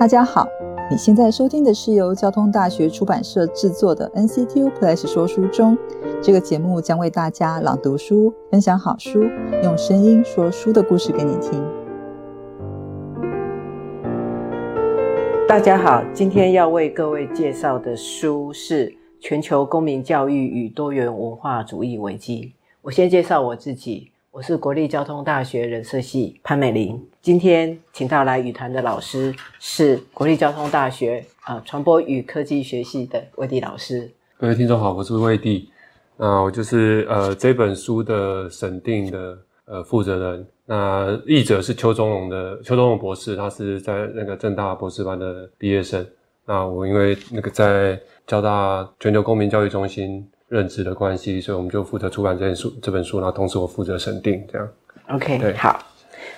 大家好，你现在收听的是由交通大学出版社制作的 NCTU Plus 说书中。这个节目将为大家朗读书，分享好书，用声音说书的故事给你听。大家好，今天要为各位介绍的书是《全球公民教育与多元文化主义危机》。我先介绍我自己。我是国立交通大学人社系潘美玲。今天请到来语团的老师是国立交通大学啊传播与科技学系的魏地老师。各位听众好，我是魏地。那我就是呃这本书的审定的呃负责人。那译者是邱忠荣的邱忠荣博士，他是在那个正大博士班的毕业生。那我因为那个在交大全球公民教育中心。认知的关系，所以我们就负责出版这本书。这本书，然后同时我负责审定，这样。OK，好。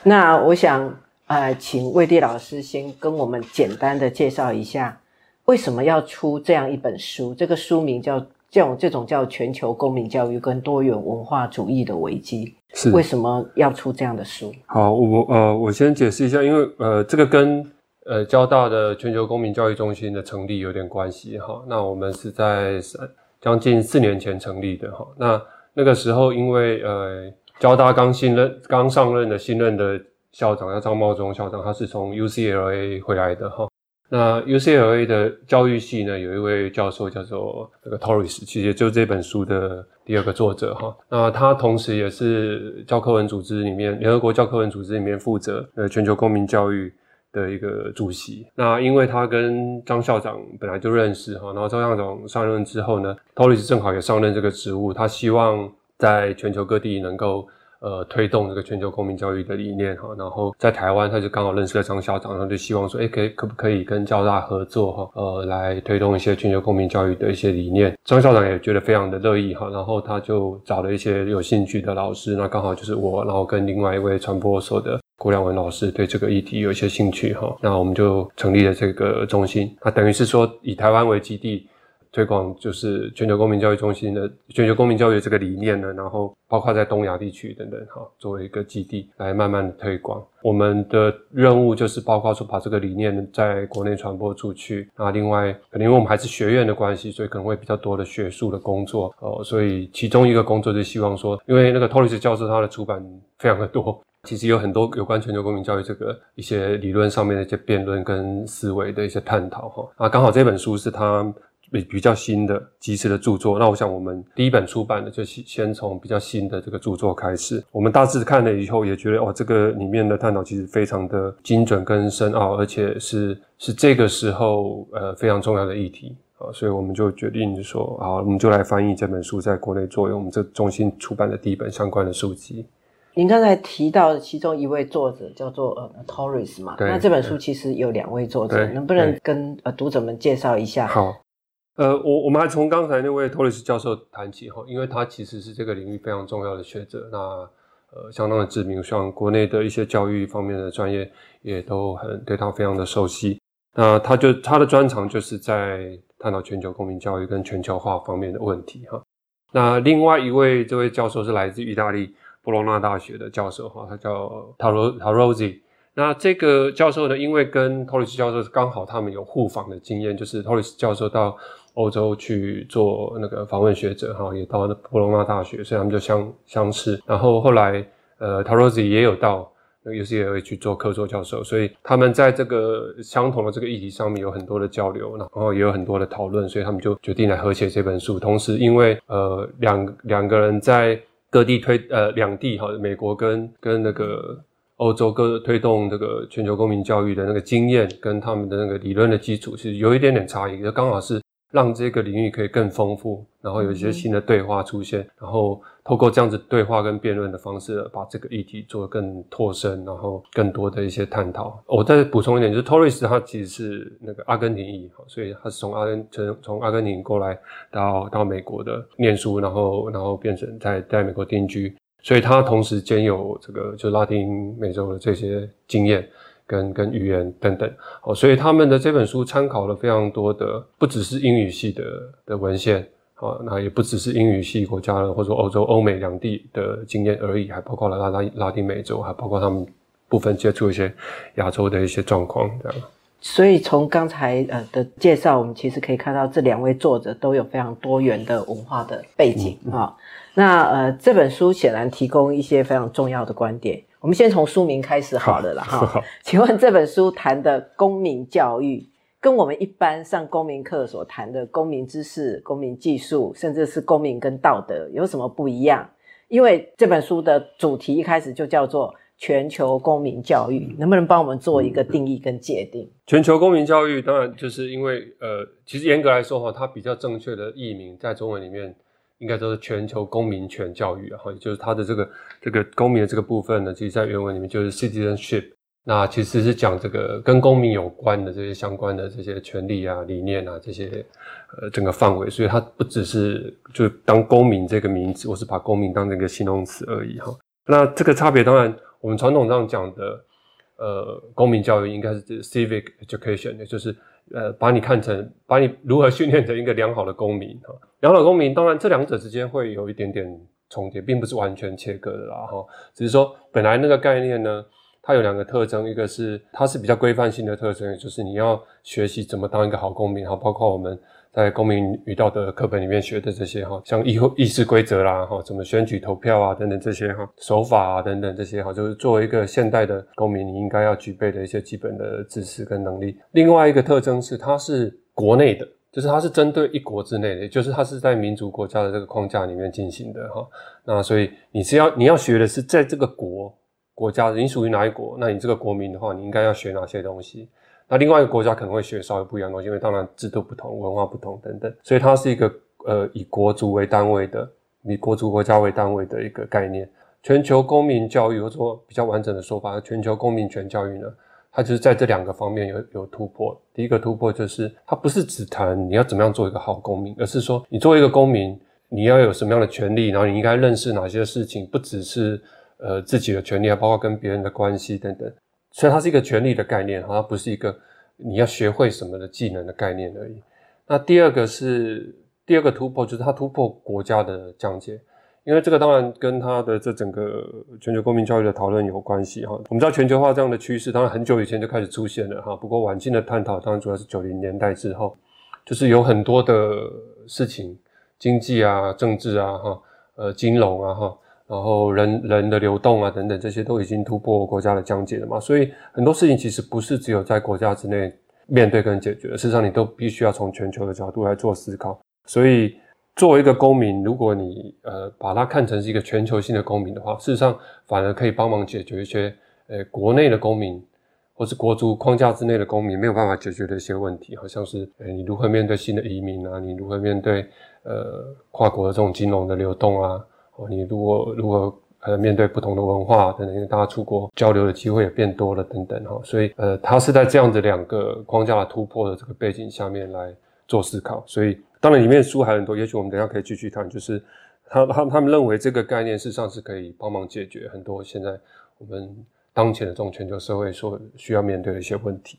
那我想，呃，请魏地老师先跟我们简单的介绍一下，为什么要出这样一本书？这个书名叫这种这种叫全球公民教育跟多元文化主义的危机，是为什么要出这样的书？好，我呃，我先解释一下，因为呃，这个跟呃交大的全球公民教育中心的成立有点关系哈。那我们是在三。将近四年前成立的哈，那那个时候因为呃交大刚新任刚上任的新任的校长叫张茂忠校长，他是从 UCLA 回来的哈。那 UCLA 的教育系呢有一位教授叫做那个 Torres，其实就这本书的第二个作者哈。那他同时也是教科文组织里面联合国教科文组织里面负责呃全球公民教育。的一个主席，那因为他跟张校长本来就认识哈，然后张校长上任之后呢，Toris 正好也上任这个职务，他希望在全球各地能够呃推动这个全球公民教育的理念哈，然后在台湾他就刚好认识了张校长，然后就希望说，哎，可以可不可以跟交大合作哈，呃，来推动一些全球公民教育的一些理念。张校长也觉得非常的乐意哈，然后他就找了一些有兴趣的老师，那刚好就是我，然后跟另外一位传播所的。郭亮文老师对这个议题有一些兴趣哈，那我们就成立了这个中心。那等于是说以台湾为基地推广，就是全球公民教育中心的全球公民教育这个理念呢，然后包括在东亚地区等等哈，作为一个基地来慢慢的推广。我们的任务就是包括说把这个理念在国内传播出去。那另外，可能因为我们还是学院的关系，所以可能会比较多的学术的工作哦。所以其中一个工作就希望说，因为那个托里斯教授他的出版非常的多。其实有很多有关全球公民教育这个一些理论上面的一些辩论跟思维的一些探讨哈啊，刚好这本书是他比比较新的及时的著作。那我想我们第一本出版的就先先从比较新的这个著作开始。我们大致看了以后也觉得哦，这个里面的探讨其实非常的精准跟深奥，而且是是这个时候呃非常重要的议题啊，所以我们就决定就说好，我们就来翻译这本书，在国内作为我们这中心出版的第一本相关的书籍。您刚才提到其中一位作者叫做呃 Torres 嘛，那这本书其实有两位作者，能不能跟呃读者们介绍一下？好，呃，我我们还从刚才那位托里斯教授谈起哈，因为他其实是这个领域非常重要的学者，那呃相当的知名，像国内的一些教育方面的专业也都很对他非常的熟悉。那他就他的专长就是在探讨全球公民教育跟全球化方面的问题哈。那另外一位这位教授是来自意大利。波罗纳大学的教授哈，他叫塔罗塔罗西。那这个教授呢，因为跟托里斯教授刚好他们有互访的经验，就是托里斯教授到欧洲去做那个访问学者哈，也到波罗纳大学，所以他们就相相识。然后后来呃，塔罗西也有到那个 UCLA 去做客座教授，所以他们在这个相同的这个议题上面有很多的交流，然后也有很多的讨论，所以他们就决定来合写这本书。同时，因为呃两两个人在各地推呃两地哈，美国跟跟那个欧洲各推动这个全球公民教育的那个经验跟他们的那个理论的基础，是有一点点差异，就刚好是让这个领域可以更丰富，然后有一些新的对话出现，然后。透过这样子对话跟辩论的方式，把这个议题做得更拓深，然后更多的一些探讨。我再补充一点，就是 Torres 他其实是那个阿根廷裔，所以他是从阿根从从阿根廷过来到到美国的念书，然后然后变成在在美国定居，所以他同时兼有这个就拉丁美洲的这些经验跟跟语言等等。哦，所以他们的这本书参考了非常多的，不只是英语系的的文献。啊，那也不只是英语系国家的，或者说欧洲、欧美两地的经验而已，还包括了拉拉拉丁美洲，还包括他们部分接触一些亚洲的一些状况，这样。所以从刚才呃的介绍，我们其实可以看到这两位作者都有非常多元的文化的背景啊。那呃这本书显然提供一些非常重要的观点。我们先从书名开始好了啦哈。请问这本书谈的公民教育，跟我们一般上公民课所谈的公民知识、公民技术，甚至是公民跟道德有什么不一样？因为这本书的主题一开始就叫做。全球公民教育能不能帮我们做一个定义跟界定？全球公民教育当然就是因为呃，其实严格来说哈，它比较正确的译名在中文里面应该都是全球公民权教育啊，哈，就是它的这个这个公民的这个部分呢，其实在原文里面就是 citizenship，那其实是讲这个跟公民有关的这些相关的这些权利啊、理念啊这些呃整个范围，所以它不只是就当公民这个名字，我是把公民当成一个形容词而已哈。那这个差别当然。我们传统上讲的，呃，公民教育应该是 civic education，也就是呃，把你看成，把你如何训练成一个良好的公民哈。良好公民，当然这两者之间会有一点点重叠，并不是完全切割的啦哈。只是说，本来那个概念呢，它有两个特征，一个是它是比较规范性的特征，就是你要学习怎么当一个好公民哈，包括我们。在公民与道德课本里面学的这些哈，像议会议事规则啦哈，怎么选举投票啊等等这些哈，手法啊等等这些哈，就是作为一个现代的公民，你应该要具备的一些基本的知识跟能力。另外一个特征是，它是国内的，就是它是针对一国之内的，就是它是在民族国家的这个框架里面进行的哈。那所以你是要你要学的是在这个国国家，你属于哪一国？那你这个国民的话，你应该要学哪些东西？那另外一个国家可能会学稍微不一样的东西，因为当然制度不同、文化不同等等，所以它是一个呃以国族为单位的、以国族国家为单位的一个概念。全球公民教育，或者说比较完整的说法，全球公民权教育呢，它就是在这两个方面有有突破。第一个突破就是，它不是只谈你要怎么样做一个好公民，而是说你作为一个公民，你要有什么样的权利，然后你应该认识哪些事情，不只是呃自己的权利，还包括跟别人的关系等等。所以它是一个权利的概念，它不是一个你要学会什么的技能的概念而已。那第二个是第二个突破，就是它突破国家的疆界，因为这个当然跟它的这整个全球公民教育的讨论有关系哈。我们知道全球化这样的趋势，当然很久以前就开始出现了哈。不过晚近的探讨，当然主要是九零年代之后，就是有很多的事情，经济啊、政治啊、哈、呃、金融啊、哈。然后人人的流动啊等等，这些都已经突破国家的疆界了嘛，所以很多事情其实不是只有在国家之内面对跟解决，事实上你都必须要从全球的角度来做思考。所以作为一个公民，如果你呃把它看成是一个全球性的公民的话，事实上反而可以帮忙解决一些呃国内的公民或是国族框架之内的公民没有办法解决的一些问题，好像是呃你如何面对新的移民啊，你如何面对呃跨国的这种金融的流动啊。哦，你如果如果呃面对不同的文化等等，因为大家出国交流的机会也变多了等等哈，所以呃，他是在这样子两个框架的突破的这个背景下面来做思考。所以当然里面书还很多，也许我们等下可以继续谈。就是他他他们认为这个概念事实上是可以帮忙解决很多现在我们当前的这种全球社会所需要面对的一些问题。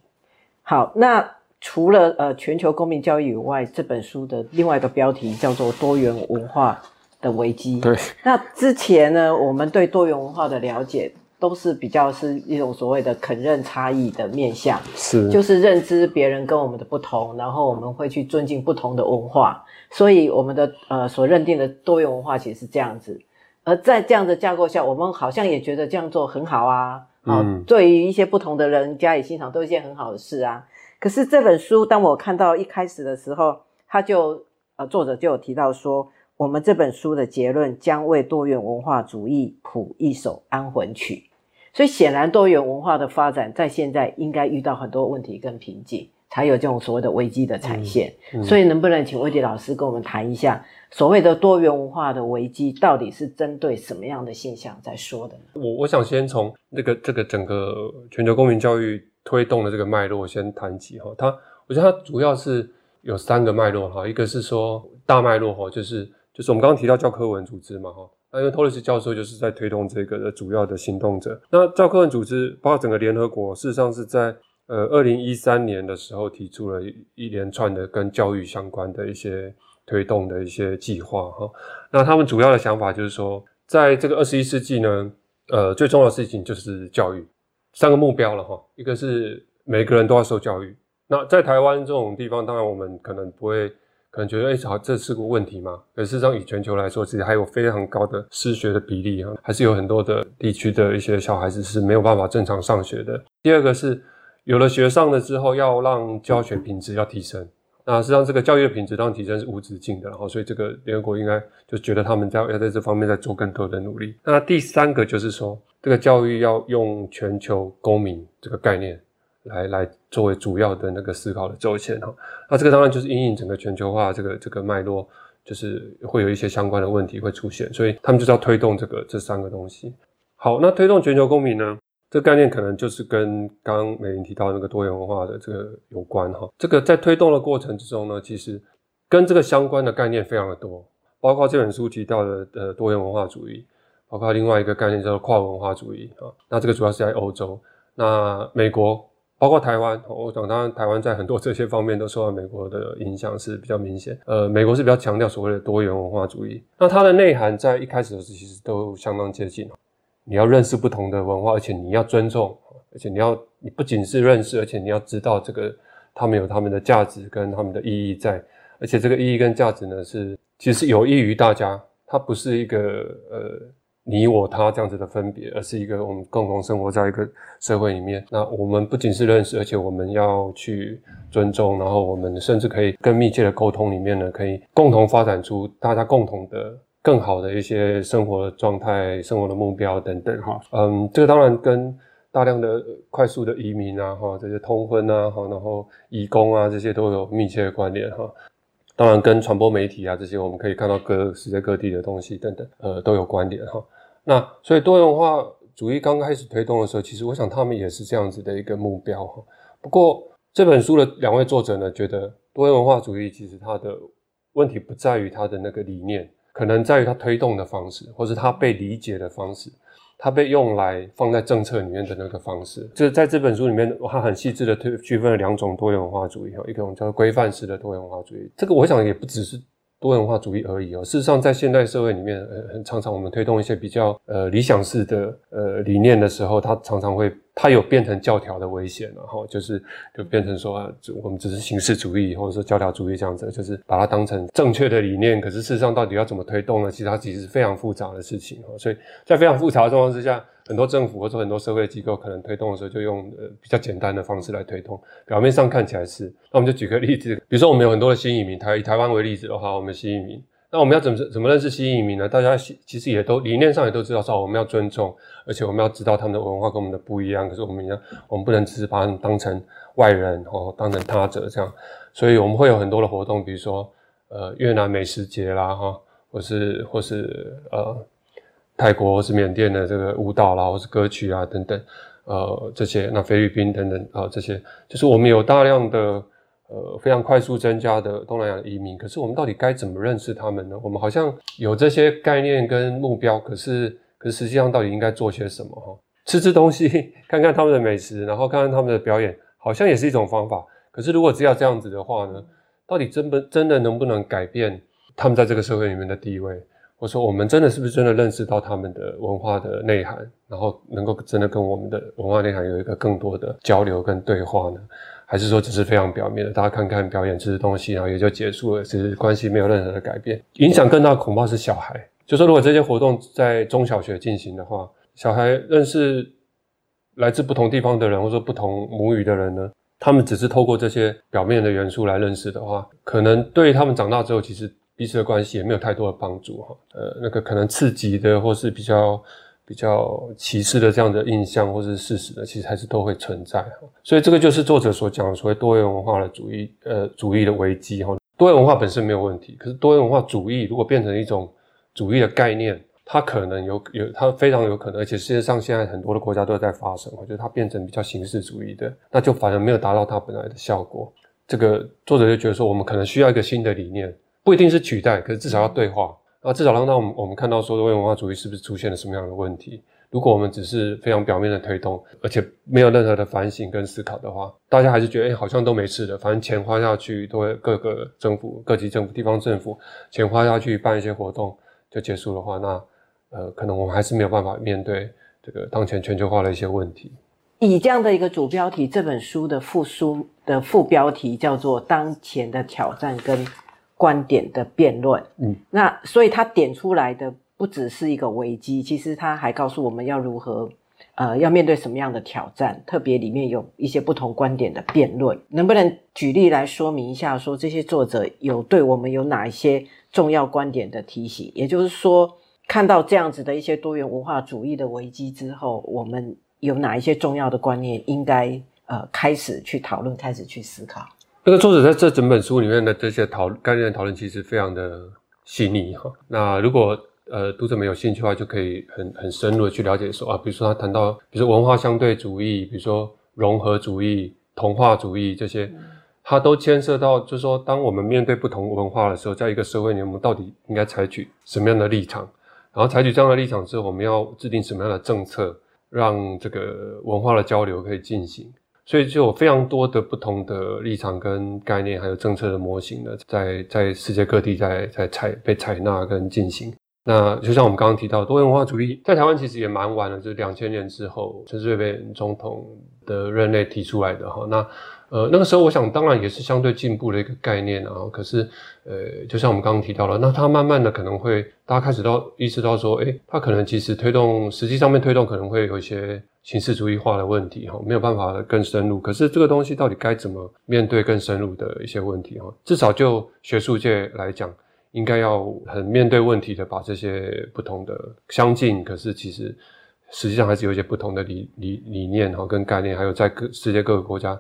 好，那除了呃全球公民教育以外，这本书的另外一个标题叫做多元文化。的危机。对，那之前呢，我们对多元文化的了解都是比较是一种所谓的肯认差异的面向，是，就是认知别人跟我们的不同，然后我们会去尊敬不同的文化，所以我们的呃所认定的多元文化其实是这样子。而在这样的架构下，我们好像也觉得这样做很好啊，嗯，对于一些不同的人加以欣赏，都是一件很好的事啊。可是这本书，当我看到一开始的时候，他就呃作者就有提到说。我们这本书的结论将为多元文化主义谱一首安魂曲，所以显然多元文化的发展在现在应该遇到很多问题跟瓶颈，才有这种所谓的危机的产现。所以能不能请魏迪老师跟我们谈一下，所谓的多元文化的危机到底是针对什么样的现象在说的呢？我我想先从那个这个整个全球公民教育推动的这个脉络先谈起哈。它我觉得它主要是有三个脉络哈，一个是说大脉络哈，就是。就是我们刚刚提到教科文组织嘛，哈，那因为托雷斯教授就是在推动这个的主要的行动者。那教科文组织包括整个联合国，事实上是在呃二零一三年的时候提出了一连串的跟教育相关的一些推动的一些计划，哈。那他们主要的想法就是说，在这个二十一世纪呢，呃，最重要的事情就是教育，三个目标了，哈，一个是每个人都要受教育，那在台湾这种地方，当然我们可能不会，可能觉得哎，好，这是个问题嘛。可事实上，以全球来说，其实还有非常高的失学的比例啊，还是有很多的地区的一些小孩子是没有办法正常上学的。第二个是，有了学上了之后，要让教学品质要提升。那实际上，这个教育的品质当提升是无止境的，然后所以这个联合国应该就觉得他们在要在这方面在做更多的努力。那第三个就是说，这个教育要用全球公民这个概念来来作为主要的那个思考的轴线哈。那这个当然就是因应整个全球化这个这个脉络，就是会有一些相关的问题会出现，所以他们就是要推动这个这三个东西。好，那推动全球公民呢？这个概念可能就是跟刚刚美玲提到那个多元文化的这个有关哈。这个在推动的过程之中呢，其实跟这个相关的概念非常的多，包括这本书提到的呃多元文化主义，包括另外一个概念叫做跨文化主义啊。那这个主要是在欧洲，那美国包括台湾，我想当然台湾在很多这些方面都受到美国的影响是比较明显。呃，美国是比较强调所谓的多元文化主义，那它的内涵在一开始的时候其实都相当接近。你要认识不同的文化，而且你要尊重，而且你要你不仅是认识，而且你要知道这个他们有他们的价值跟他们的意义在，而且这个意义跟价值呢是其实有益于大家，它不是一个呃你我他这样子的分别，而是一个我们共同生活在一个社会里面。那我们不仅是认识，而且我们要去尊重，然后我们甚至可以更密切的沟通里面呢，可以共同发展出大家共同的。更好的一些生活状态、生活的目标等等，哈，嗯，这个当然跟大量的快速的移民啊，哈，这些通婚啊，哈，然后移工啊，这些都有密切的关联，哈。当然跟传播媒体啊这些，我们可以看到各世界各地的东西等等，呃，都有关联，哈。那所以多元化主义刚开始推动的时候，其实我想他们也是这样子的一个目标，哈。不过这本书的两位作者呢，觉得多元文化主义其实它的问题不在于它的那个理念。可能在于它推动的方式，或是它被理解的方式，它被用来放在政策里面的那个方式。就是在这本书里面，它很细致的推区分了两种多元文化主义，哈，一种叫做规范式的多元文化主义。这个我想也不只是多元文化主义而已哦。事实上，在现代社会里面，呃，常常我们推动一些比较呃理想式的呃理念的时候，它常常会。它有变成教条的危险，然后就是就变成说，我们只是形式主义或者说教条主义这样子，就是把它当成正确的理念。可是事实上，到底要怎么推动呢？其实它其实是非常复杂的事情所以在非常复杂的状况之下，很多政府或者很多社会机构可能推动的时候，就用呃比较简单的方式来推动。表面上看起来是，那我们就举个例子，比如说我们有很多的新移民，台以台湾为例子的话，我们新移民。那我们要怎么怎么认识新移民呢？大家其实也都理念上也都知道，说我们要尊重，而且我们要知道他们的文化跟我们的不一样。可是我们要，我们不能只是把他们当成外人哦，当成他者这样。所以我们会有很多的活动，比如说呃越南美食节啦哈，或是或是呃泰国或是缅甸的这个舞蹈啦，或是歌曲啊等等，呃这些那菲律宾等等啊这些，就是我们有大量的。呃，非常快速增加的东南亚移民，可是我们到底该怎么认识他们呢？我们好像有这些概念跟目标，可是，可是实际上到底应该做些什么？哈，吃吃东西，看看他们的美食，然后看看他们的表演，好像也是一种方法。可是如果只要这样子的话呢，到底真不真的能不能改变他们在这个社会里面的地位？或者说，我们真的是不是真的认识到他们的文化的内涵，然后能够真的跟我们的文化内涵有一个更多的交流跟对话呢？还是说只是非常表面的，大家看看表演吃吃东西，然后也就结束了，其实关系没有任何的改变。影响更大恐怕是小孩。就说如果这些活动在中小学进行的话，小孩认识来自不同地方的人，或者说不同母语的人呢，他们只是透过这些表面的元素来认识的话，可能对他们长大之后，其实彼此的关系也没有太多的帮助哈。呃，那个可能刺激的或是比较。比较歧视的这样的印象或是事实呢，其实还是都会存在哈。所以这个就是作者所讲的所谓多元文化的主义，呃，主义的危机哈。多元文化本身没有问题，可是多元文化主义如果变成一种主义的概念，它可能有有它非常有可能，而且世界上现在很多的国家都在发生，我觉得它变成比较形式主义的，那就反而没有达到它本来的效果。这个作者就觉得说，我们可能需要一个新的理念，不一定是取代，可是至少要对话。那至少让到我们我们看到说多元文化主义是不是出现了什么样的问题？如果我们只是非常表面的推动，而且没有任何的反省跟思考的话，大家还是觉得哎好像都没事的，反正钱花下去，都会各个政府、各级政府、地方政府钱花下去办一些活动就结束的话，那呃可能我们还是没有办法面对这个当前全球化的一些问题。以这样的一个主标题，这本书的副书的副标题叫做《当前的挑战跟观点的辩论》。嗯，那所以他点出来的不只是一个危机，其实他还告诉我们要如何。呃，要面对什么样的挑战？特别里面有一些不同观点的辩论，能不能举例来说明一下？说这些作者有对我们有哪一些重要观点的提醒？也就是说，看到这样子的一些多元文化主义的危机之后，我们有哪一些重要的观念应该呃开始去讨论，开始去思考？那个作者在这整本书里面的这些讨概念讨论，其实非常的细腻哈。那如果呃，读者们有兴趣的话，就可以很很深入的去了解说啊，比如说他谈到，比如说文化相对主义，比如说融合主义、童话主义这些，它都牵涉到，就是说，当我们面对不同文化的时候，在一个社会里面，我们到底应该采取什么样的立场？然后采取这样的立场之后，我们要制定什么样的政策，让这个文化的交流可以进行？所以就有非常多的不同的立场跟概念，还有政策的模型呢，在在世界各地在在采被采纳跟进行。那就像我们刚刚提到，多元文化主义在台湾其实也蛮晚了，就是两千年之后，陈水扁总统的任内提出来的哈。那呃那个时候，我想当然也是相对进步的一个概念啊。可是呃，就像我们刚刚提到了，那它慢慢的可能会大家开始到意识到说，诶，它可能其实推动实际上面推动可能会有一些形式主义化的问题哈，没有办法更深入。可是这个东西到底该怎么面对更深入的一些问题哈？至少就学术界来讲。应该要很面对问题的，把这些不同的相近，可是其实实际上还是有一些不同的理理理念哈，跟概念，还有在各世界各个国家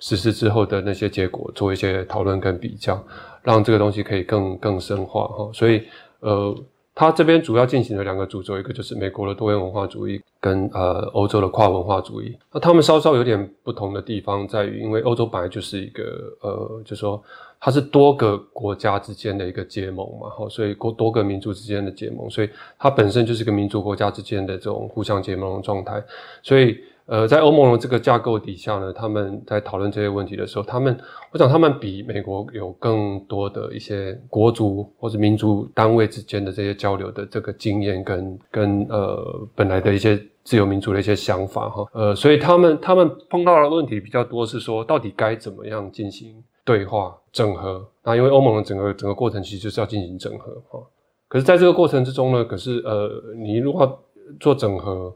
实施之后的那些结果，做一些讨论跟比较，让这个东西可以更更深化哈。所以呃。他这边主要进行了两个主轴，一个就是美国的多元文化主义，跟呃欧洲的跨文化主义。那他们稍稍有点不同的地方在于，因为欧洲本来就是一个呃，就说它是多个国家之间的一个结盟嘛，哈，所以多多个民族之间的结盟，所以它本身就是个民族国家之间的这种互相结盟的状态，所以。呃，在欧盟的这个架构底下呢，他们在讨论这些问题的时候，他们，我想他们比美国有更多的一些国族或者民族单位之间的这些交流的这个经验跟跟呃本来的一些自由民主的一些想法哈，呃，所以他们他们碰到的问题比较多是说，到底该怎么样进行对话整合？那因为欧盟的整个整个过程其实就是要进行整合哈，可是在这个过程之中呢，可是呃，你如果做整合。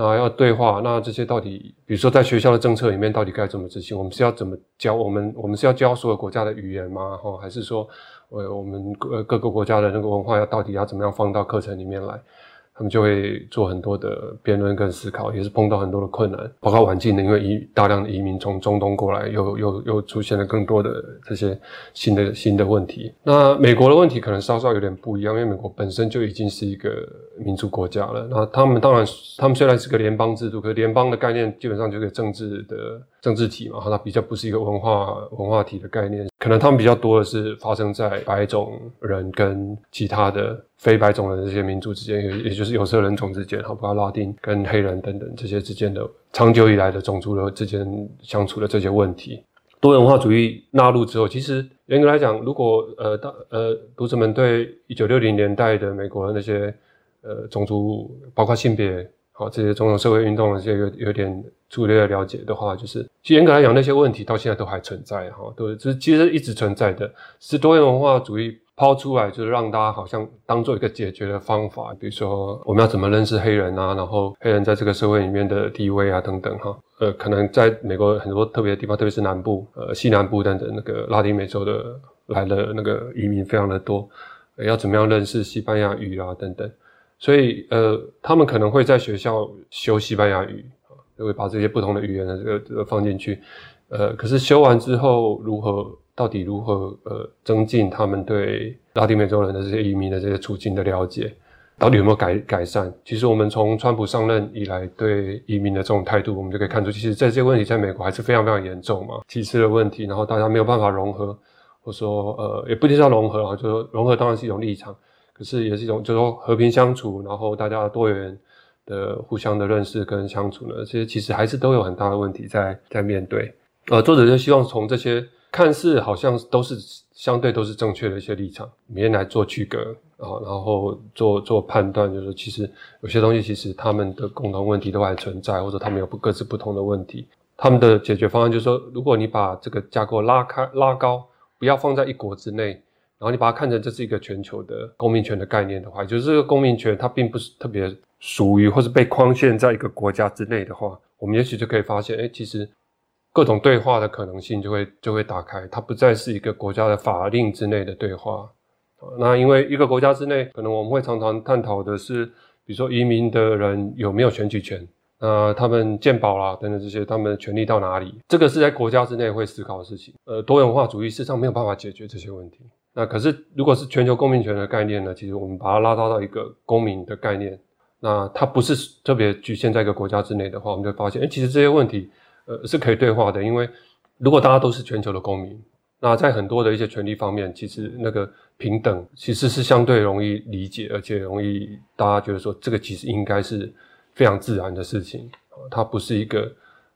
那要对话，那这些到底，比如说在学校的政策里面，到底该怎么执行？我们是要怎么教？我们我们是要教所有国家的语言吗？哈，还是说，呃，我们各各个国家的那个文化要到底要怎么样放到课程里面来？他们就会做很多的辩论跟思考，也是碰到很多的困难，包括环境的，因为移大量的移民从中东过来，又又又出现了更多的这些新的新的问题。那美国的问题可能稍稍有点不一样，因为美国本身就已经是一个民主国家了。那他们当然，他们虽然是个联邦制度，可联邦的概念基本上就是政治的政治体嘛，它比较不是一个文化文化体的概念。可能他们比较多的是发生在白种人跟其他的。非白种人这些民族之间，也也就是有色人种之间，好包括拉丁跟黑人等等这些之间的长久以来的种族的之间相处的这些问题，多元文化主义纳入之后，其实严格来讲，如果呃大呃读者们对一九六零年代的美国的那些呃种族，包括性别好这些种种社会运动这些有有点粗略的了解的话，就是其实严格来讲，那些问题到现在都还存在哈，都就是其实一直存在的，是多元文化主义。抛出来就是让大家好像当做一个解决的方法，比如说我们要怎么认识黑人啊，然后黑人在这个社会里面的地位啊等等哈，呃，可能在美国很多特别的地方，特别是南部，呃，西南部等等那个拉丁美洲的来的那个移民非常的多，要怎么样认识西班牙语啊等等，所以呃，他们可能会在学校修西班牙语啊，就会把这些不同的语言的这个这个放进去，呃，可是修完之后如何？到底如何呃增进他们对拉丁美洲人的这些移民的这些处境的了解？到底有没有改改善？其实我们从川普上任以来对移民的这种态度，我们就可以看出，其实在这些问题在美国还是非常非常严重嘛。歧视的问题，然后大家没有办法融合，或说呃也不一定要融合啊，就说融合当然是一种立场，可是也是一种就是说和平相处，然后大家多元的互相的认识跟相处呢，这些其实还是都有很大的问题在在面对。呃，作者就希望从这些。看似好像都是相对都是正确的一些立场，里面来做区隔，啊，然后做做判断，就是其实有些东西其实他们的共同问题都还存在，或者他们有不各自不同的问题。他们的解决方案就是说，如果你把这个架构拉开拉高，不要放在一国之内，然后你把它看成这是一个全球的公民权的概念的话，就是这个公民权它并不是特别属于或是被框限在一个国家之内的话，我们也许就可以发现，哎，其实各种对话的可能性就会就会打开，它不再是一个国家的法令之内的对话。那因为一个国家之内，可能我们会常常探讨的是，比如说移民的人有没有选举权。呃，他们鉴宝啦等等这些，他们的权利到哪里？这个是在国家之内会思考的事情。呃，多元化主义事实上没有办法解决这些问题。那可是，如果是全球公民权的概念呢？其实我们把它拉到到一个公民的概念，那它不是特别局限在一个国家之内的话，我们就发现，哎，其实这些问题，呃，是可以对话的。因为如果大家都是全球的公民，那在很多的一些权利方面，其实那个平等其实是相对容易理解，而且容易大家觉得说，这个其实应该是。非常自然的事情，它不是一个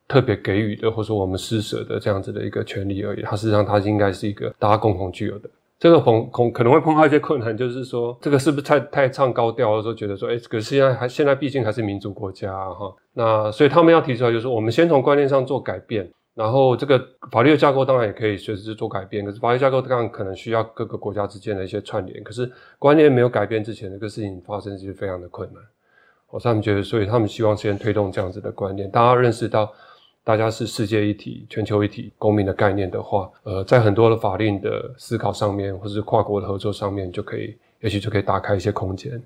特别给予的，或者说我们施舍的这样子的一个权利而已。它实际上，它应该是一个大家共同具有的。这个碰碰可能会碰到一些困难，就是说这个是不是太太唱高调，或者说觉得说，哎，可是现在还现在毕竟还是民主国家哈。那所以他们要提出来，就是我们先从观念上做改变，然后这个法律的架构当然也可以随时做改变。可是法律架构当然可能需要各个国家之间的一些串联。可是观念没有改变之前，这个事情发生其实非常的困难。我他们觉得，所以他们希望先推动这样子的观念，大家认识到大家是世界一体、全球一体、公民的概念的话，呃，在很多的法令的思考上面，或是跨国的合作上面，就可以，也许就可以打开一些空间。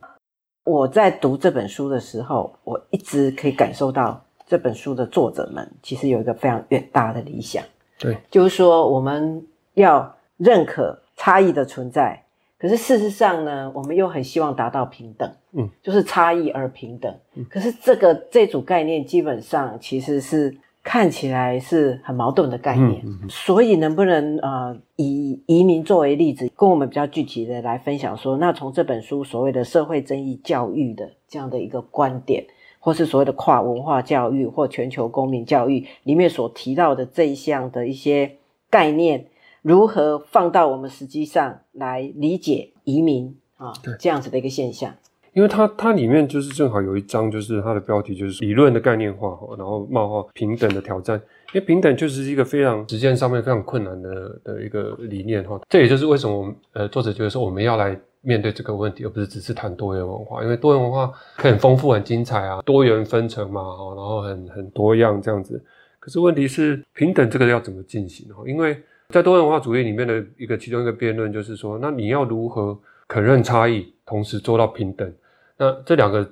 我在读这本书的时候，我一直可以感受到这本书的作者们其实有一个非常远大的理想，对，就是说我们要认可差异的存在。可是事实上呢，我们又很希望达到平等，嗯，就是差异而平等。可是这个这组概念基本上其实是看起来是很矛盾的概念。所以能不能呃以移民作为例子，跟我们比较具体的来分享说，那从这本书所谓的社会争议教育的这样的一个观点，或是所谓的跨文化教育或全球公民教育里面所提到的这一项的一些概念。如何放到我们实际上来理解移民啊？这样子的一个现象，因为它它里面就是正好有一章，就是它的标题就是理论的概念化哈，然后冒号平等的挑战，因为平等就是一个非常实践上面非常困难的的一个理念哈。这也就是为什么我们呃作者觉得说我们要来面对这个问题，而不是只是谈多元文化，因为多元文化很丰富很精彩啊，多元分层嘛哈，然后很很多样这样子。可是问题是平等这个要怎么进行哈？因为在多元文化主义里面的一个其中一个辩论就是说，那你要如何可认差异，同时做到平等？那这两个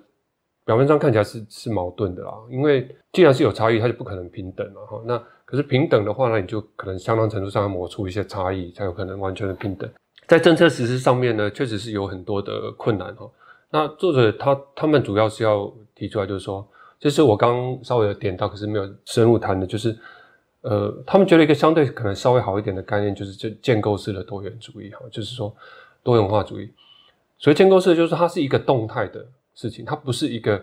表面上看起来是是矛盾的啦，因为既然是有差异，它就不可能平等了哈。那可是平等的话呢，你就可能相当程度上要抹除一些差异，才有可能完全的平等。在政策实施上面呢，确实是有很多的困难哈。那作者他他们主要是要提出来，就是说，就是我刚稍微有点到，可是没有深入谈的，就是。呃，他们觉得一个相对可能稍微好一点的概念，就是这建构式的多元主义哈，就是说多元化主义。所以建构式就是它是一个动态的事情，它不是一个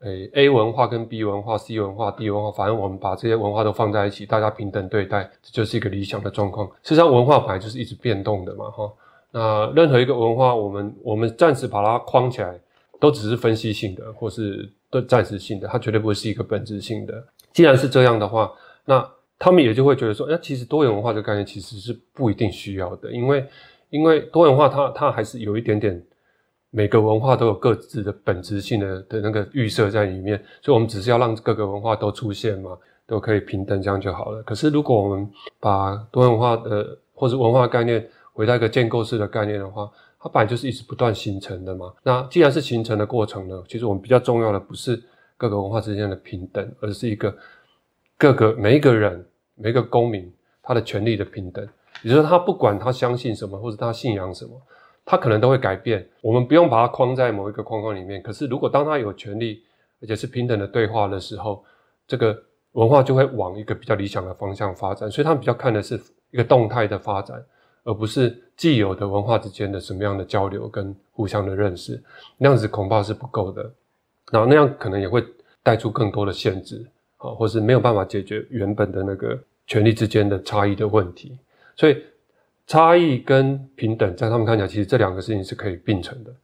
诶 A 文化跟 B 文化、C 文化、D 文化，反正我们把这些文化都放在一起，大家平等对待，这就是一个理想的状况。实际上，文化本来就是一直变动的嘛哈。那任何一个文化，我们我们暂时把它框起来，都只是分析性的，或是都暂时性的，它绝对不会是一个本质性的。既然是这样的话，那他们也就会觉得说，那其实多元文化这个概念其实是不一定需要的，因为因为多元化它它还是有一点点每个文化都有各自的本质性的的那个预设在里面，所以我们只是要让各个文化都出现嘛，都可以平等这样就好了。可是如果我们把多元化的或者文化概念回到一个建构式的概念的话，它本来就是一直不断形成的嘛。那既然是形成的过程呢，其实我们比较重要的不是各个文化之间的平等，而是一个。各个每一个人，每一个公民，他的权利的平等，也就是说，他不管他相信什么，或者他信仰什么，他可能都会改变。我们不用把它框在某一个框框里面。可是，如果当他有权利，而且是平等的对话的时候，这个文化就会往一个比较理想的方向发展。所以，他们比较看的是一个动态的发展，而不是既有的文化之间的什么样的交流跟互相的认识。那样子恐怕是不够的。然后那样可能也会带出更多的限制。啊，或是没有办法解决原本的那个权力之间的差异的问题，所以差异跟平等，在他们看起来，其实这两个事情是可以并存的。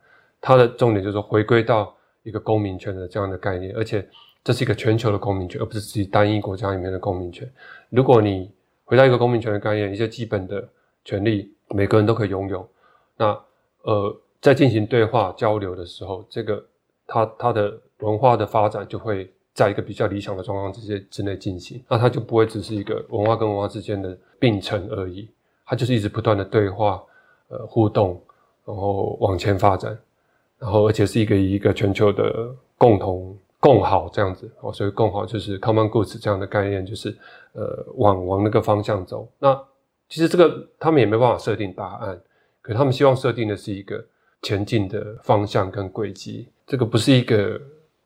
它的重点就是，回归到一个公民权的这样的概念，而且这是一个全球的公民权，而不是自己单一国家里面的公民权。如果你回到一个公民权的概念，一些基本的权利，每个人都可以拥有。那呃，在进行对话交流的时候，这个它它的文化的发展就会在一个比较理想的状况之间之内进行。那它就不会只是一个文化跟文化之间的并存而已，它就是一直不断的对话、呃互动，然后往前发展，然后而且是一个一个全球的共同共好这样子哦。所以共好就是 common goods 这样的概念，就是呃往往那个方向走。那其实这个他们也没办法设定答案。可他们希望设定的是一个前进的方向跟轨迹，这个不是一个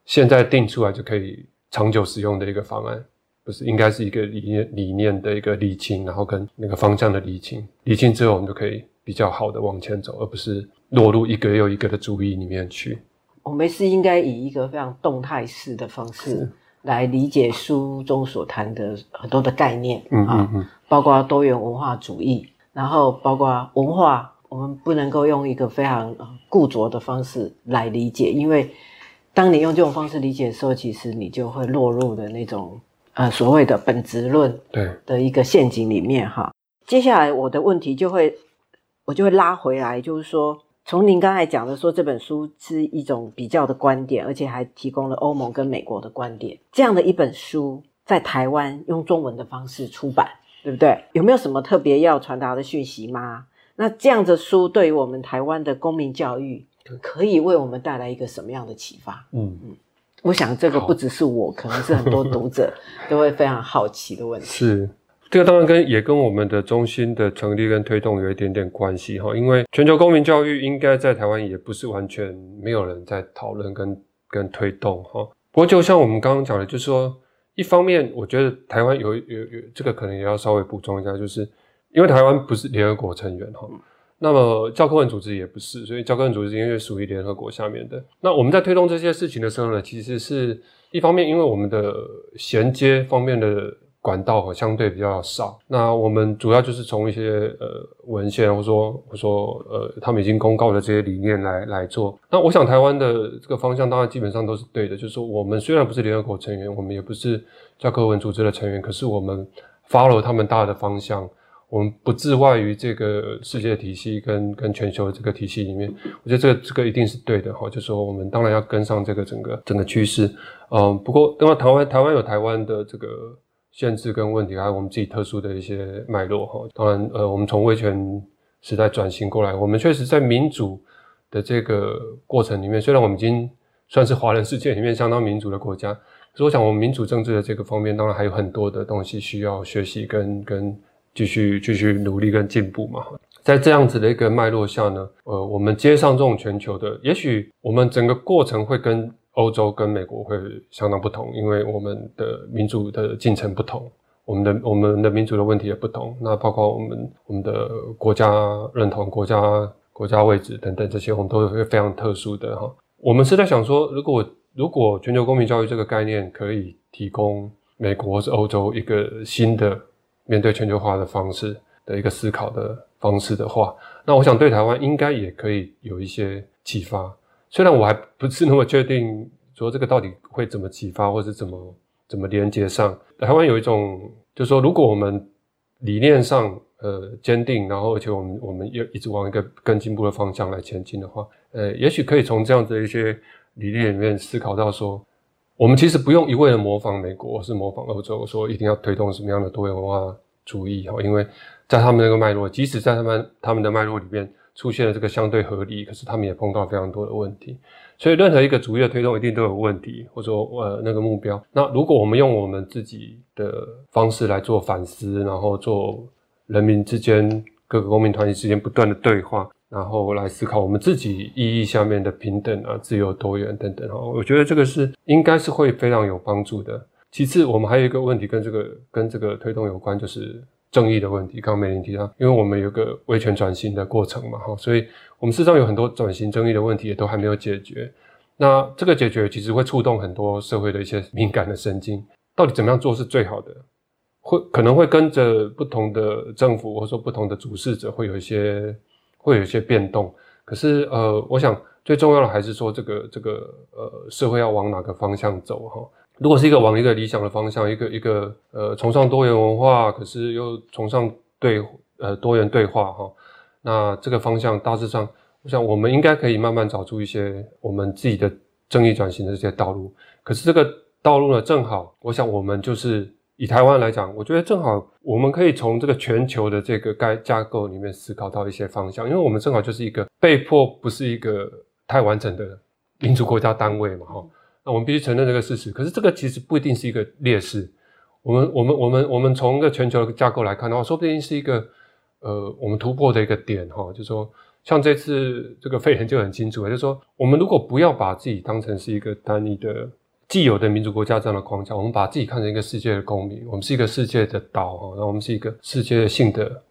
现在定出来就可以长久使用的一个方案，不是应该是一个理念理念的一个理清，然后跟那个方向的理清，理清之后我们就可以比较好的往前走，而不是落入一个又一个的主义里面去。我们是应该以一个非常动态式的方式来理解书中所谈的很多的概念，嗯嗯嗯，包括多元文化主义，然后包括文化。我们不能够用一个非常固着的方式来理解，因为当你用这种方式理解的时候，其实你就会落入的那种呃所谓的本质论对的一个陷阱里面哈。接下来我的问题就会我就会拉回来，就是说从您刚才讲的说这本书是一种比较的观点，而且还提供了欧盟跟美国的观点，这样的一本书在台湾用中文的方式出版，对不对？有没有什么特别要传达的讯息吗？那这样的书对于我们台湾的公民教育，可以为我们带来一个什么样的启发？嗯嗯，我想这个不只是我，可能是很多读者 都会非常好奇的问题。是，这个当然跟也跟我们的中心的成立跟推动有一点点关系哈。因为全球公民教育应该在台湾也不是完全没有人在讨论跟跟推动哈。不过就像我们刚刚讲的，就是说，一方面我觉得台湾有有有这个可能也要稍微补充一下，就是。因为台湾不是联合国成员哈，那么教科文组织也不是，所以教科文组织因为属于联合国下面的。那我们在推动这些事情的时候呢，其实是一方面，因为我们的衔接方面的管道相对比较少。那我们主要就是从一些呃文献，或者说或说呃他们已经公告的这些理念来来做。那我想台湾的这个方向当然基本上都是对的，就是说我们虽然不是联合国成员，我们也不是教科文组织的成员，可是我们 follow 他们大的方向。我们不自外于这个世界体系跟跟全球这个体系里面，我觉得这个这个一定是对的哈。就说我们当然要跟上这个整个整个趋势，嗯，不过因为台湾台湾有台湾的这个限制跟问题，还有我们自己特殊的一些脉络哈。当然，呃，我们从威权时代转型过来，我们确实在民主的这个过程里面，虽然我们已经算是华人世界里面相当民主的国家，可是我想我们民主政治的这个方面，当然还有很多的东西需要学习跟跟。继续继续努力跟进步嘛，在这样子的一个脉络下呢，呃，我们接上这种全球的，也许我们整个过程会跟欧洲跟美国会相当不同，因为我们的民主的进程不同，我们的我们的民主的问题也不同，那包括我们我们的国家认同、国家国家位置等等这些，我们都会非常特殊的哈。我们是在想说，如果如果全球公民教育这个概念可以提供美国或是欧洲一个新的。面对全球化的方式的一个思考的方式的话，那我想对台湾应该也可以有一些启发。虽然我还不是那么确定说这个到底会怎么启发，或是怎么怎么连接上。台湾有一种，就是说，如果我们理念上呃坚定，然后而且我们我们又一直往一个更进步的方向来前进的话，呃，也许可以从这样子的一些理念里面思考到说。我们其实不用一味的模仿美国，是模仿欧洲，说一定要推动什么样的多元文化主义哈，因为在他们那个脉络，即使在他们他们的脉络里面出现了这个相对合理，可是他们也碰到非常多的问题。所以任何一个主义的推动一定都有问题，或者说呃那个目标。那如果我们用我们自己的方式来做反思，然后做人民之间各个公民团体之间不断的对话。然后来思考我们自己意义下面的平等啊、自由、多元等等哈，我觉得这个是应该是会非常有帮助的。其次，我们还有一个问题跟这个跟这个推动有关，就是正义的问题。刚刚美玲提到，因为我们有个威权转型的过程嘛，哈，所以我们事实上有很多转型正义的问题也都还没有解决。那这个解决其实会触动很多社会的一些敏感的神经，到底怎么样做是最好的？会可能会跟着不同的政府或者说不同的主事者会有一些会有一些变动。可是呃，我想最重要的还是说这个这个呃社会要往哪个方向走哈。如果是一个往一个理想的方向，一个一个呃崇尚多元文化，可是又崇尚对呃多元对话哈，那这个方向大致上，我想我们应该可以慢慢找出一些我们自己的正义转型的这些道路。可是这个道路呢，正好我想我们就是以台湾来讲，我觉得正好我们可以从这个全球的这个该架构里面思考到一些方向，因为我们正好就是一个被迫不是一个太完整的民族国家单位嘛哈。那我们必须承认这个事实，可是这个其实不一定是一个劣势。我们、我们、我们、我们从一个全球的架构来看的话，说不定是一个呃，我们突破的一个点哈。就说，像这次这个肺炎就很清楚，就是说，我们如果不要把自己当成是一个单一的既有的民主国家这样的框架，我们把自己看成一个世界的公民，我们是一个世界的岛然后我们是一个世界性的，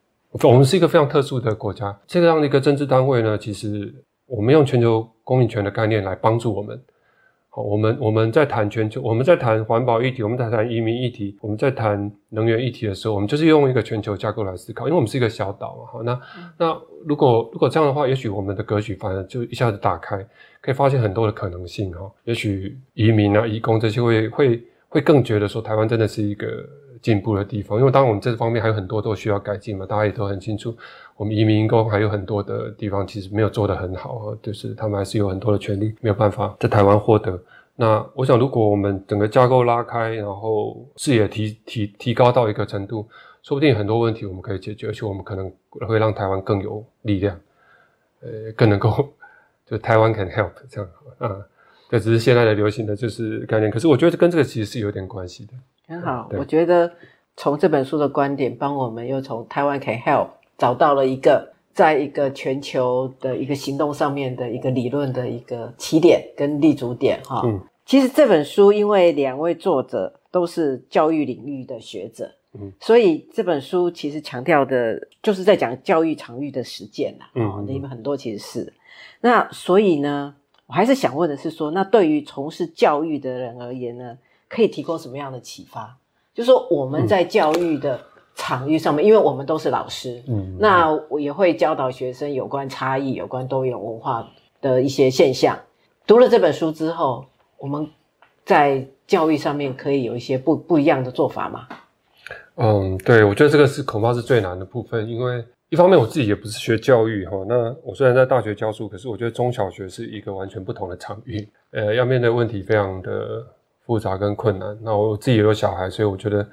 我们是一个非常特殊的国家。这样的一个政治单位呢，其实我们用全球公民权的概念来帮助我们。我们我们在谈全球，我们在谈环保议题，我们在谈移民议题，我们在谈能源议题的时候，我们就是用一个全球架构来思考，因为我们是一个小岛嘛。好，那那如果如果这样的话，也许我们的格局反而就一下子打开，可以发现很多的可能性哈。也许移民啊、移工这些会会会更觉得说，台湾真的是一个。进步的地方，因为当然我们这方面还有很多都需要改进嘛，大家也都很清楚。我们移民工还有很多的地方其实没有做得很好，就是他们还是有很多的权利没有办法在台湾获得。那我想，如果我们整个架构拉开，然后视野提提提高到一个程度，说不定很多问题我们可以解决，而且我们可能会让台湾更有力量，呃，更能够就台湾 can help 这样啊。这只是现在的流行的就是概念，可是我觉得跟这个其实是有点关系的。很好，我觉得从这本书的观点，帮我们又从台湾 can help 找到了一个，在一个全球的一个行动上面的一个理论的一个起点跟立足点哈。嗯，其实这本书因为两位作者都是教育领域的学者，嗯，所以这本书其实强调的就是在讲教育场域的实践啦。嗯，里面很多其实是那，所以呢，我还是想问的是说，那对于从事教育的人而言呢？可以提供什么样的启发？就是说我们在教育的场域上面，因为我们都是老师，嗯，那我也会教导学生有关差异、有关多元文化的一些现象。读了这本书之后，我们在教育上面可以有一些不不一样的做法吗？嗯，对，我觉得这个是恐怕是最难的部分，因为一方面我自己也不是学教育哈，那我虽然在大学教书，可是我觉得中小学是一个完全不同的场域，呃，要面对问题非常的。复杂跟困难，那我自己也有小孩，所以我觉得，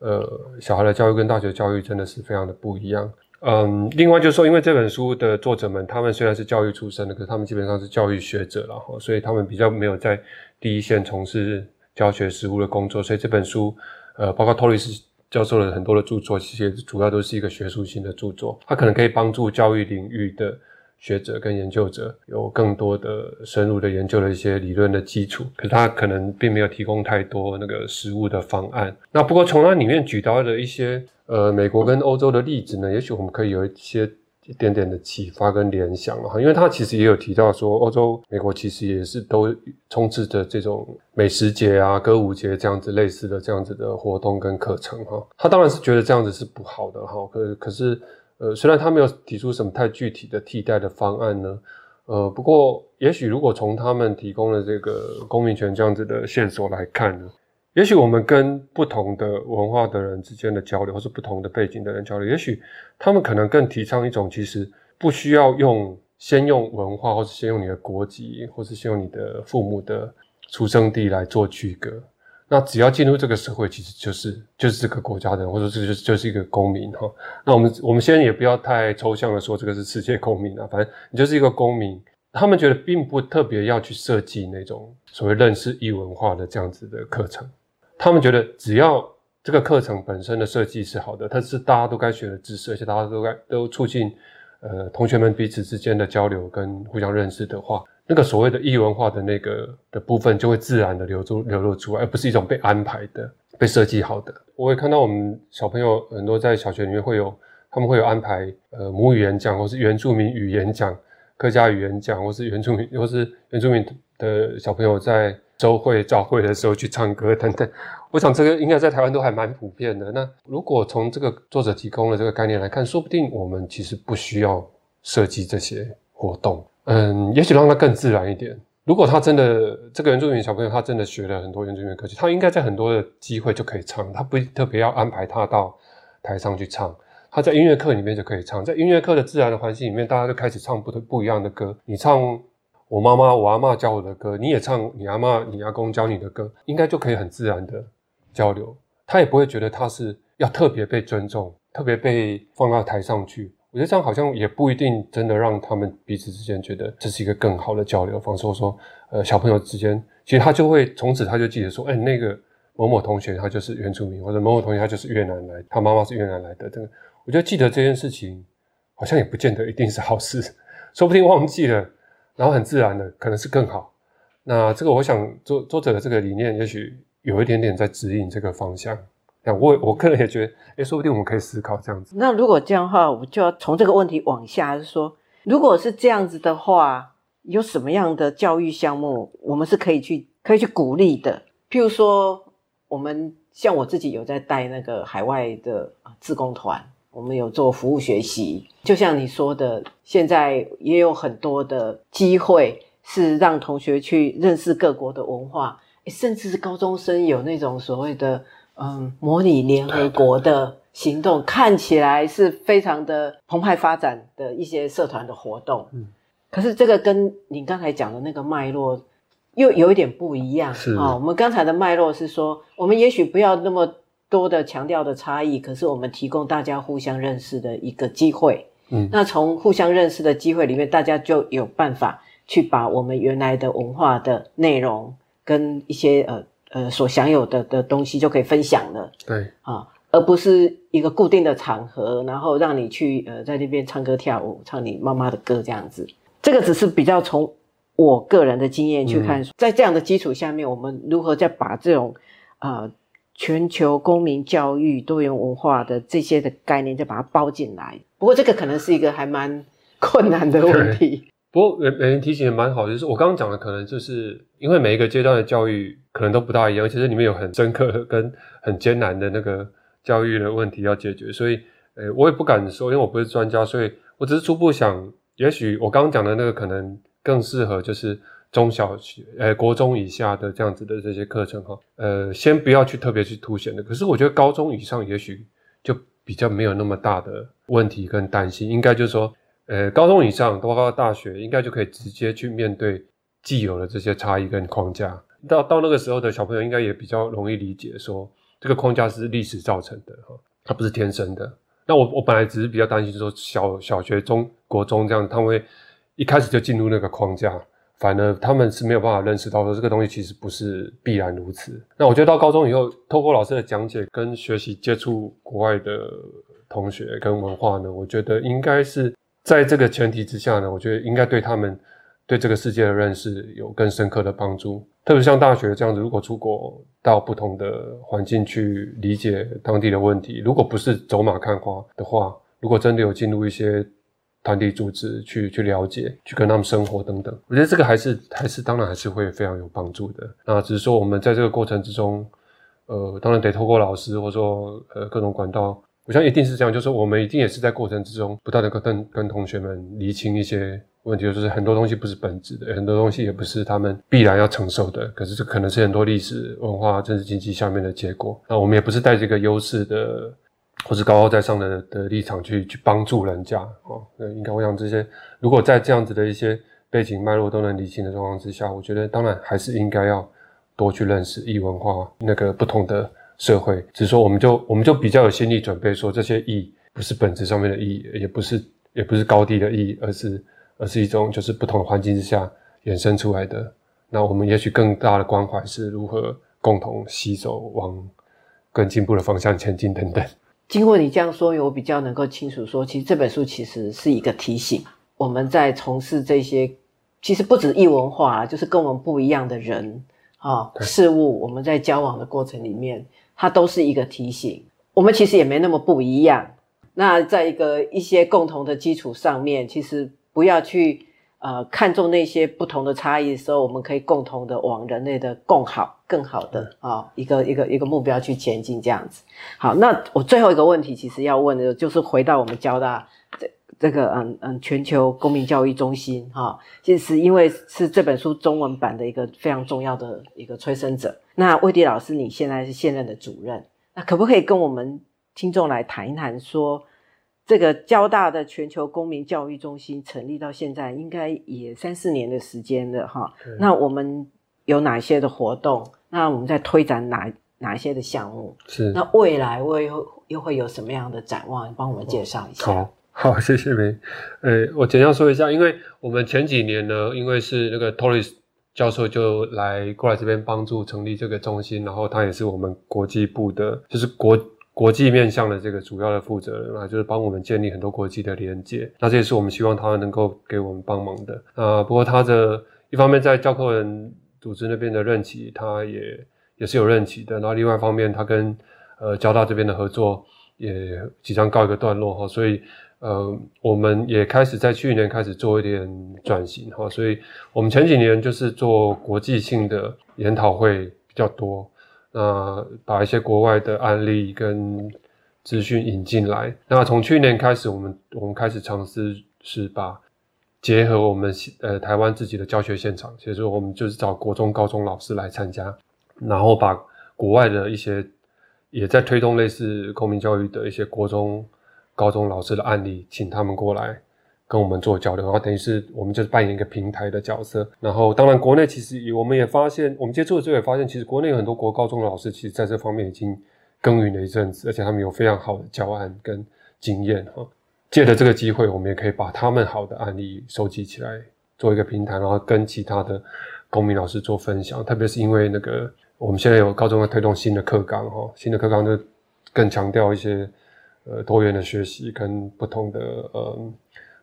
呃，小孩的教育跟大学教育真的是非常的不一样。嗯，另外就是说，因为这本书的作者们，他们虽然是教育出身的，可是他们基本上是教育学者然后，所以他们比较没有在第一线从事教学实务的工作，所以这本书，呃，包括托里斯教授的很多的著作，其实主要都是一个学术性的著作，它可能可以帮助教育领域的。学者跟研究者有更多的深入的研究的一些理论的基础，可是他可能并没有提供太多那个实物的方案。那不过从他里面举到的一些呃美国跟欧洲的例子呢，也许我们可以有一些一点点的启发跟联想了哈。因为他其实也有提到说，欧洲、美国其实也是都充斥着这种美食节啊、歌舞节这样子类似的这样子的活动跟课程哈。他当然是觉得这样子是不好的哈，可可是。呃，虽然他没有提出什么太具体的替代的方案呢，呃，不过也许如果从他们提供的这个公民权这样子的线索来看呢，也许我们跟不同的文化的人之间的交流，或是不同的背景的人交流，也许他们可能更提倡一种其实不需要用先用文化，或是先用你的国籍，或是先用你的父母的出生地来做区隔。那只要进入这个社会，其实就是就是这个国家的人，或者这就是就是一个公民哈。那我们我们先也不要太抽象的说这个是世界公民啊，反正你就是一个公民。他们觉得并不特别要去设计那种所谓认识异文化的这样子的课程。他们觉得只要这个课程本身的设计是好的，它是大家都该学的知识，而且大家都该都促进呃同学们彼此之间的交流跟互相认识的话。那个所谓的异文化的那个的部分，就会自然的流出流露出来，而不是一种被安排的、被设计好的。我也看到我们小朋友很多在小学里面会有，他们会有安排呃母语言讲，或是原住民语言讲、客家语言讲，或是原住民或是原住民的小朋友在周会、早会的时候去唱歌等等。我想这个应该在台湾都还蛮普遍的。那如果从这个作者提供的这个概念来看，说不定我们其实不需要设计这些活动，嗯，也许让他更自然一点。如果他真的这个原住民小朋友，他真的学了很多原住民歌曲，他应该在很多的机会就可以唱，他不特别要安排他到台上去唱，他在音乐课里面就可以唱，在音乐课的自然的环境里面，大家就开始唱不不一样的歌。你唱我妈妈、我阿妈教我的歌，你也唱你阿妈、你阿公教你的歌，应该就可以很自然的交流。他也不会觉得他是要特别被尊重，特别被放到台上去。我觉得这样好像也不一定真的让他们彼此之间觉得这是一个更好的交流方式。或说，呃，小朋友之间，其实他就会从此他就记得说，哎，那个某某同学他就是原住民，或者某某同学他就是越南来，他妈妈是越南来的。这个，我觉得记得这件事情，好像也不见得一定是好事，说不定忘记了，然后很自然的可能是更好。那这个，我想作作者的这个理念，也许有一点点在指引这个方向。我 我个人也觉得，哎，说不定我们可以思考这样子。那如果这样的话，我就要从这个问题往下，说，如果是这样子的话，有什么样的教育项目，我们是可以去可以去鼓励的？譬如说，我们像我自己有在带那个海外的自工团，我们有做服务学习。就像你说的，现在也有很多的机会是让同学去认识各国的文化，甚至是高中生有那种所谓的。嗯，模拟联合国的行动看起来是非常的澎湃发展的一些社团的活动，嗯，可是这个跟你刚才讲的那个脉络又有一点不一样啊。我们刚才的脉络是说，我们也许不要那么多的强调的差异，可是我们提供大家互相认识的一个机会，嗯，那从互相认识的机会里面，大家就有办法去把我们原来的文化的内容跟一些呃。呃，所享有的的东西就可以分享了，对啊，而不是一个固定的场合，然后让你去呃在那边唱歌跳舞，唱你妈妈的歌这样子。这个只是比较从我个人的经验去看，在这样的基础下面，我们如何再把这种啊全球公民教育、多元文化的这些的概念，再把它包进来。不过这个可能是一个还蛮困难的问题。不过每每人提醒也蛮好，就是我刚刚讲的，可能就是因为每一个阶段的教育可能都不大一样，而且里面有很深刻跟很艰难的那个教育的问题要解决，所以，呃，我也不敢说，因为我不是专家，所以我只是初步想，也许我刚刚讲的那个可能更适合就是中小学，呃，国中以下的这样子的这些课程哈，呃，先不要去特别去凸显的，可是我觉得高中以上也许就比较没有那么大的问题跟担心，应该就是说。呃，高中以上，包括大学，应该就可以直接去面对既有的这些差异跟框架。到到那个时候的小朋友，应该也比较容易理解，说这个框架是历史造成的，哈，它不是天生的。那我我本来只是比较担心，说小小学、中国中这样，他们会一开始就进入那个框架，反而他们是没有办法认识到说这个东西其实不是必然如此。那我觉得到高中以后，透过老师的讲解跟学习，接触国外的同学跟文化呢，我觉得应该是。在这个前提之下呢，我觉得应该对他们对这个世界的认识有更深刻的帮助。特别像大学这样子，如果出国到不同的环境去理解当地的问题，如果不是走马看花的话，如果真的有进入一些团体组织去去了解、去跟他们生活等等，我觉得这个还是还是当然还是会非常有帮助的。那只是说我们在这个过程之中，呃，当然得透过老师或者说呃各种管道。我想一定是这样，就是我们一定也是在过程之中不断的跟跟同学们厘清一些问题，就是很多东西不是本质的，很多东西也不是他们必然要承受的，可是这可能是很多历史文化、政治经济下面的结果。那我们也不是带这个优势的或是高高在上的的立场去去帮助人家哦。那应该我想这些，如果在这样子的一些背景脉络都能理清的状况之下，我觉得当然还是应该要多去认识异文化那个不同的。社会只是说，我们就我们就比较有心理准备，说这些义不是本质上面的义，也不是也不是高低的义，而是而是一种就是不同的环境之下衍生出来的。那我们也许更大的关怀是如何共同携手往更进步的方向前进等等。经过你这样说，我比较能够清楚说，其实这本书其实是一个提醒，我们在从事这些其实不止异文化，就是跟我们不一样的人啊事物，我们在交往的过程里面。它都是一个提醒，我们其实也没那么不一样。那在一个一些共同的基础上面，其实不要去呃看重那些不同的差异的时候，我们可以共同的往人类的共好、更好的啊一个一个一个目标去前进，这样子。好，那我最后一个问题，其实要问的就是回到我们交大这这个嗯嗯全球公民教育中心哈，其实因为是这本书中文版的一个非常重要的一个催生者。那魏迪老师，你现在是现任的主任，那可不可以跟我们听众来谈一谈，说这个交大的全球公民教育中心成立到现在，应该也三四年的时间了哈？那我们有哪些的活动？那我们在推展哪哪一些的项目？是那未来会又又会有什么样的展望？帮我们介绍一下。好，好，谢谢梅。呃，我简要说一下，因为我们前几年呢，因为是那个 Torres。教授就来过来这边帮助成立这个中心，然后他也是我们国际部的，就是国国际面向的这个主要的负责人啊，就是帮我们建立很多国际的连接。那这也是我们希望他能够给我们帮忙的啊。不过他的一方面在教科文组织那边的任期，他也也是有任期的。然后另外一方面，他跟呃交大这边的合作也即将告一个段落哈，所以。呃，我们也开始在去年开始做一点转型哈，所以我们前几年就是做国际性的研讨会比较多，那把一些国外的案例跟资讯引进来。那从去年开始，我们我们开始尝试是把结合我们呃台湾自己的教学现场，其实我们就是找国中、高中老师来参加，然后把国外的一些也在推动类似公民教育的一些国中。高中老师的案例，请他们过来跟我们做交流，然后等于是我们就是扮演一个平台的角色。然后，当然国内其实我们也发现，我们接触的时候也发现，其实国内有很多国高中的老师，其实在这方面已经耕耘了一阵子，而且他们有非常好的教案跟经验哈。借着这个机会，我们也可以把他们好的案例收集起来，做一个平台，然后跟其他的公民老师做分享。特别是因为那个我们现在有高中要推动新的课纲哈，新的课纲就更强调一些。呃，多元的学习跟不同的呃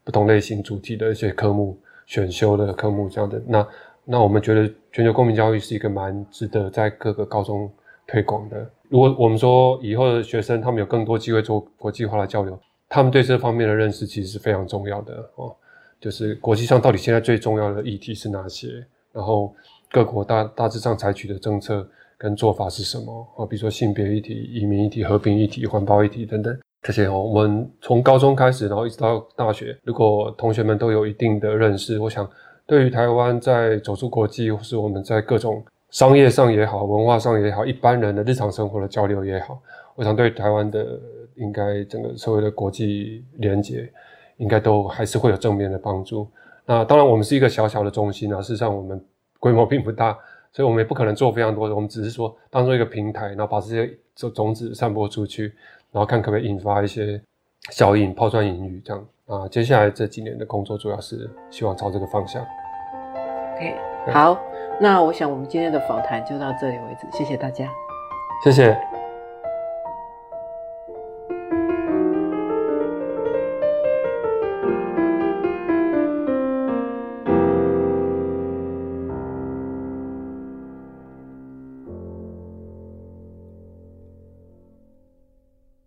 不同类型主题的一些科目选修的科目这样的，那那我们觉得全球公民教育是一个蛮值得在各个高中推广的。如果我们说以后的学生他们有更多机会做国际化的交流，他们对这方面的认识其实是非常重要的哦。就是国际上到底现在最重要的议题是哪些？然后各国大大致上采取的政策跟做法是什么？啊，比如说性别议题、移民议题、和平议题、环保议题等等。这些哦，我们从高中开始，然后一直到大学，如果同学们都有一定的认识，我想对于台湾在走出国际，或是我们在各种商业上也好、文化上也好、一般人的日常生活的交流也好，我想对台湾的应该整个社会的国际连接，应该都还是会有正面的帮助。那当然，我们是一个小小的中心啊，事实上我们规模并不大，所以我们也不可能做非常多的，我们只是说当做一个平台，然后把这些种种子散播出去。然后看可不可以引发一些效应，抛砖引玉这样啊。接下来这几年的工作主要是希望朝这个方向。OK，好，那我想我们今天的访谈就到这里为止，谢谢大家，谢谢。